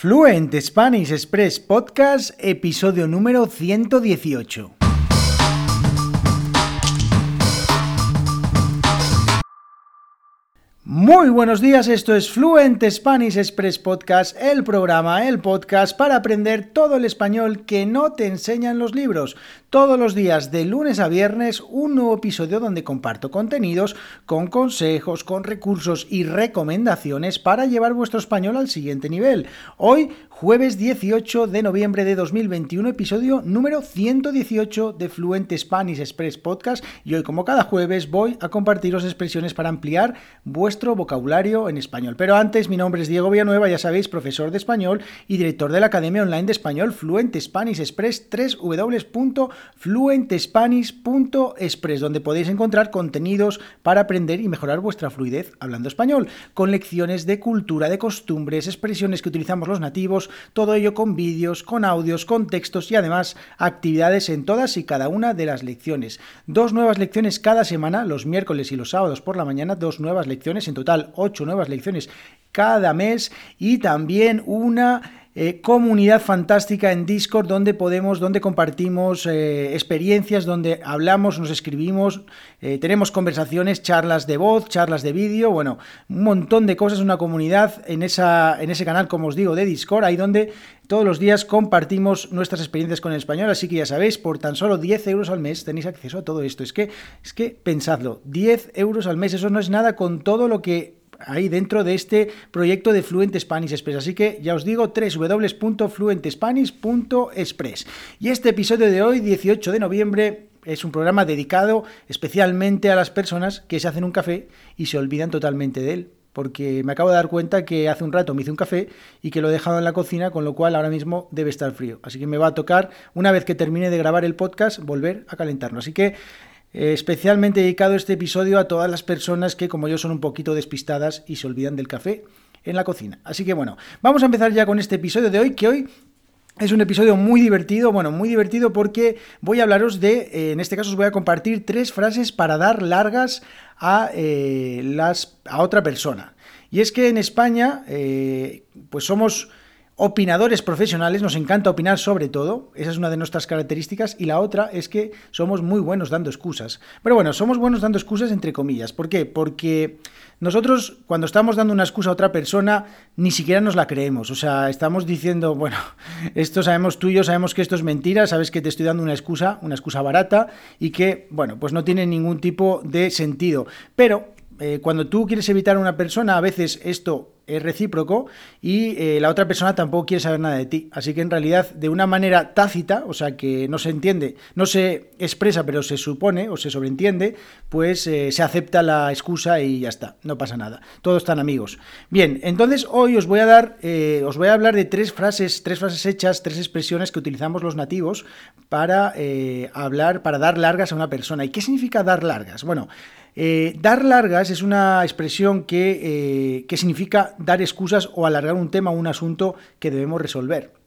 Fluent Spanish Express Podcast, episodio número 118. Muy buenos días, esto es Fluent Spanish Express Podcast, el programa, el podcast para aprender todo el español que no te enseñan los libros. Todos los días, de lunes a viernes, un nuevo episodio donde comparto contenidos con consejos, con recursos y recomendaciones para llevar vuestro español al siguiente nivel. Hoy, jueves 18 de noviembre de 2021, episodio número 118 de Fluent Spanish Express Podcast. Y hoy, como cada jueves, voy a compartiros expresiones para ampliar vuestro vocabulario en español. Pero antes, mi nombre es Diego Villanueva, ya sabéis, profesor de español y director de la Academia Online de Español Fluent Spanish Express 3w fluentespanish.express, donde podéis encontrar contenidos para aprender y mejorar vuestra fluidez hablando español, con lecciones de cultura, de costumbres, expresiones que utilizamos los nativos, todo ello con vídeos, con audios, con textos y además actividades en todas y cada una de las lecciones. Dos nuevas lecciones cada semana, los miércoles y los sábados por la mañana, dos nuevas lecciones, en total ocho nuevas lecciones cada mes y también una eh, comunidad fantástica en Discord donde podemos, donde compartimos eh, experiencias, donde hablamos, nos escribimos, eh, tenemos conversaciones, charlas de voz, charlas de vídeo, bueno, un montón de cosas, una comunidad en, esa, en ese canal, como os digo, de Discord, ahí donde todos los días compartimos nuestras experiencias con el español, así que ya sabéis, por tan solo 10 euros al mes tenéis acceso a todo esto. Es que, es que pensadlo, 10 euros al mes, eso no es nada con todo lo que ahí dentro de este proyecto de Fluent Spanish Express. Así que ya os digo, www.fluentespanish.express. Y este episodio de hoy, 18 de noviembre, es un programa dedicado especialmente a las personas que se hacen un café y se olvidan totalmente de él. Porque me acabo de dar cuenta que hace un rato me hice un café y que lo he dejado en la cocina, con lo cual ahora mismo debe estar frío. Así que me va a tocar, una vez que termine de grabar el podcast, volver a calentarlo. Así que especialmente dedicado este episodio a todas las personas que, como yo, son un poquito despistadas y se olvidan del café en la cocina. Así que bueno, vamos a empezar ya con este episodio de hoy, que hoy es un episodio muy divertido, bueno, muy divertido porque voy a hablaros de, eh, en este caso os voy a compartir tres frases para dar largas a, eh, las, a otra persona. Y es que en España, pues somos opinadores profesionales, nos encanta opinar sobre todo, esa es una de nuestras características, y la otra es que somos muy buenos dando excusas. Pero bueno, somos buenos dando excusas entre comillas. ¿Por qué? Porque nosotros cuando estamos dando una excusa a otra persona, ni siquiera nos la creemos. O sea, estamos diciendo, bueno, esto sabemos tú y yo, sabemos que esto es mentira, sabes que te estoy dando una excusa, una excusa barata, y que, bueno, pues no tiene ningún tipo de sentido. Pero eh, cuando tú quieres evitar a una persona, a veces esto es recíproco y eh, la otra persona tampoco quiere saber nada de ti. Así que en realidad, de una manera tácita, o sea que no se entiende, no se expresa, pero se supone o se sobreentiende, pues eh, se acepta la excusa y ya está, no pasa nada. Todos están amigos. Bien, entonces hoy os voy a dar, os voy a hablar de tres frases, tres frases hechas, tres expresiones que utilizamos los nativos para hablar, para dar largas a una persona. ¿Y qué significa dar largas? Bueno, eh, dar largas es una expresión que, eh, que significa dar excusas o alargar un tema o un asunto que debemos resolver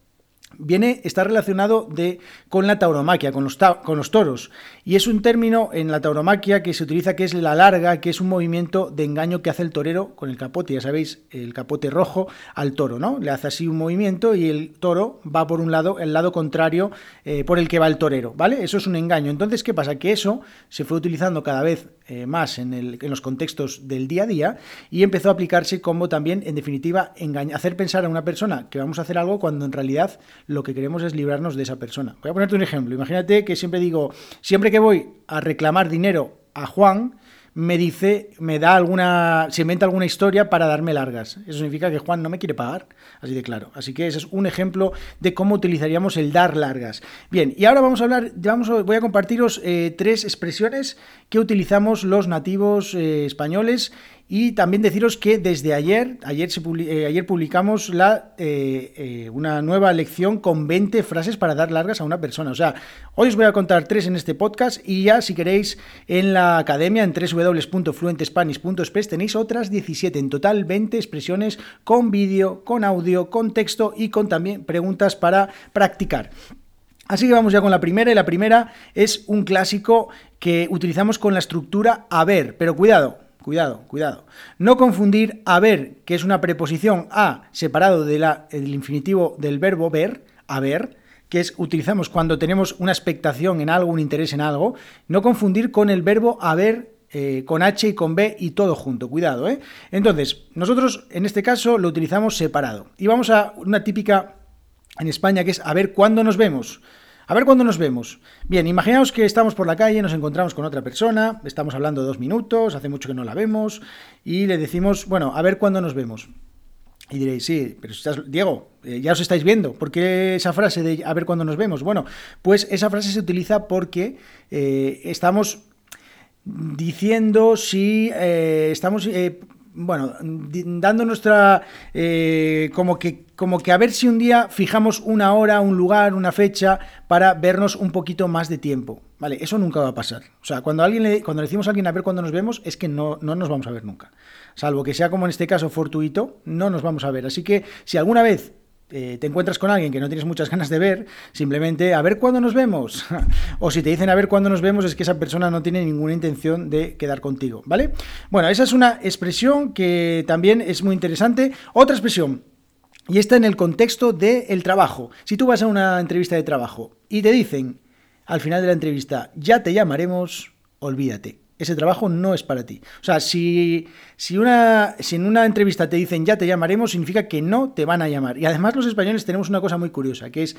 viene, está relacionado de, con la tauromaquia, con los, con los toros. Y es un término en la tauromaquia que se utiliza que es la larga, que es un movimiento de engaño que hace el torero con el capote, ya sabéis, el capote rojo al toro, ¿no? Le hace así un movimiento y el toro va por un lado, el lado contrario eh, por el que va el torero, ¿vale? Eso es un engaño. Entonces, ¿qué pasa? Que eso se fue utilizando cada vez eh, más en, el, en, los contextos del día a día y empezó a aplicarse como también, en definitiva, hacer pensar a una persona que vamos a hacer algo cuando en realidad lo que queremos es librarnos de esa persona. Voy a ponerte un ejemplo. Imagínate que siempre digo, siempre que voy a reclamar dinero a Juan, me dice, me da alguna, se inventa alguna historia para darme largas. Eso significa que Juan no me quiere pagar, así de claro. Así que ese es un ejemplo de cómo utilizaríamos el dar largas. Bien, y ahora vamos a hablar, vamos voy a compartiros eh, tres expresiones que utilizamos los nativos eh, españoles y también deciros que desde ayer, ayer, eh, ayer publicamos la, eh, eh, una nueva lección con 20 frases para dar largas a una persona. O sea, hoy os voy a contar tres en este podcast y ya si queréis en la academia en www.fluentespanish.es tenéis otras 17, en total 20 expresiones con vídeo, con audio, con texto y con también preguntas para practicar. Así que vamos ya con la primera y la primera es un clásico que utilizamos con la estructura haber, pero cuidado, cuidado, cuidado. No confundir haber, que es una preposición a separado del infinitivo del verbo ver, haber, que es utilizamos cuando tenemos una expectación en algo, un interés en algo, no confundir con el verbo haber eh, con H y con B y todo junto, cuidado, ¿eh? Entonces, nosotros en este caso lo utilizamos separado. Y vamos a una típica en España que es a ver cuándo nos vemos. A ver cuándo nos vemos. Bien, imaginaos que estamos por la calle, nos encontramos con otra persona, estamos hablando dos minutos, hace mucho que no la vemos, y le decimos, bueno, a ver cuándo nos vemos. Y diréis, sí, pero estás, Diego, eh, ya os estáis viendo. ¿Por qué esa frase de a ver cuándo nos vemos? Bueno, pues esa frase se utiliza porque eh, estamos diciendo si eh, estamos bueno, dando nuestra, eh, como, que, como que a ver si un día fijamos una hora, un lugar, una fecha para vernos un poquito más de tiempo. Vale, eso nunca va a pasar. O sea, cuando, alguien le, cuando le decimos a alguien a ver cuándo nos vemos, es que no, no nos vamos a ver nunca. Salvo que sea como en este caso fortuito, no nos vamos a ver. Así que si alguna vez eh, te encuentras con alguien que no tienes muchas ganas de ver, simplemente a ver cuándo nos vemos. o si te dicen a ver cuándo nos vemos, es que esa persona no tiene ninguna intención de quedar contigo, ¿vale? Bueno, esa es una expresión que también es muy interesante. Otra expresión, y está en el contexto del trabajo. Si tú vas a una entrevista de trabajo y te dicen al final de la entrevista, ya te llamaremos, olvídate ese trabajo no es para ti. O sea, si, si, una, si en una entrevista te dicen ya te llamaremos, significa que no te van a llamar. Y además los españoles tenemos una cosa muy curiosa, que es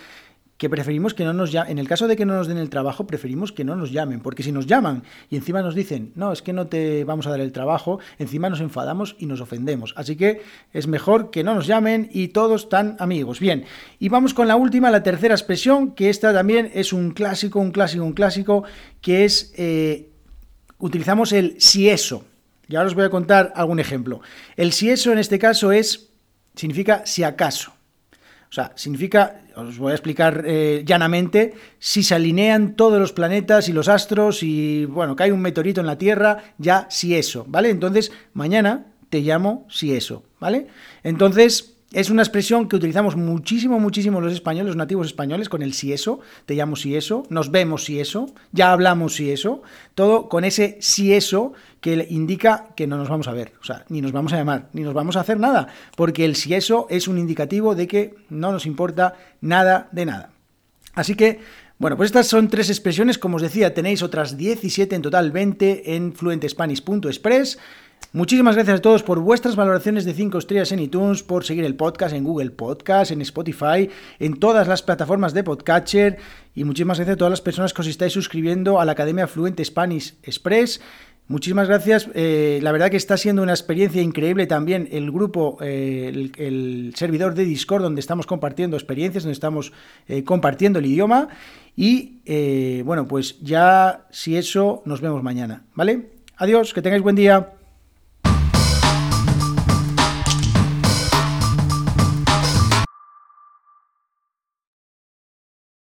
que preferimos que no nos llamen, en el caso de que no nos den el trabajo, preferimos que no nos llamen, porque si nos llaman y encima nos dicen, no, es que no te vamos a dar el trabajo, encima nos enfadamos y nos ofendemos. Así que es mejor que no nos llamen y todos tan amigos. Bien, y vamos con la última, la tercera expresión, que esta también es un clásico, un clásico, un clásico, que es... Eh, utilizamos el si eso. Y ahora os voy a contar algún ejemplo. El si eso en este caso es, significa si acaso. O sea, significa, os voy a explicar eh, llanamente, si se alinean todos los planetas y los astros y, bueno, cae un meteorito en la Tierra, ya si eso, ¿vale? Entonces, mañana te llamo si eso, ¿vale? Entonces, es una expresión que utilizamos muchísimo, muchísimo los españoles, los nativos españoles, con el si eso, te llamo si eso, nos vemos si eso, ya hablamos si eso, todo con ese si eso que indica que no nos vamos a ver, o sea, ni nos vamos a llamar, ni nos vamos a hacer nada, porque el si eso es un indicativo de que no nos importa nada de nada. Así que, bueno, pues estas son tres expresiones, como os decía, tenéis otras 17 en total, 20 en fluentespanish.express. Muchísimas gracias a todos por vuestras valoraciones de 5 estrellas en iTunes, por seguir el podcast en Google Podcast, en Spotify, en todas las plataformas de podcatcher y muchísimas gracias a todas las personas que os estáis suscribiendo a la Academia Fluente Spanish Express. Muchísimas gracias. Eh, la verdad que está siendo una experiencia increíble también el grupo, eh, el, servidor de Discord donde estamos compartiendo experiencias, donde estamos eh, compartiendo el idioma. Y bueno, pues ya si eso, nos vemos mañana. ¿Vale? Adiós, que tengáis buen día.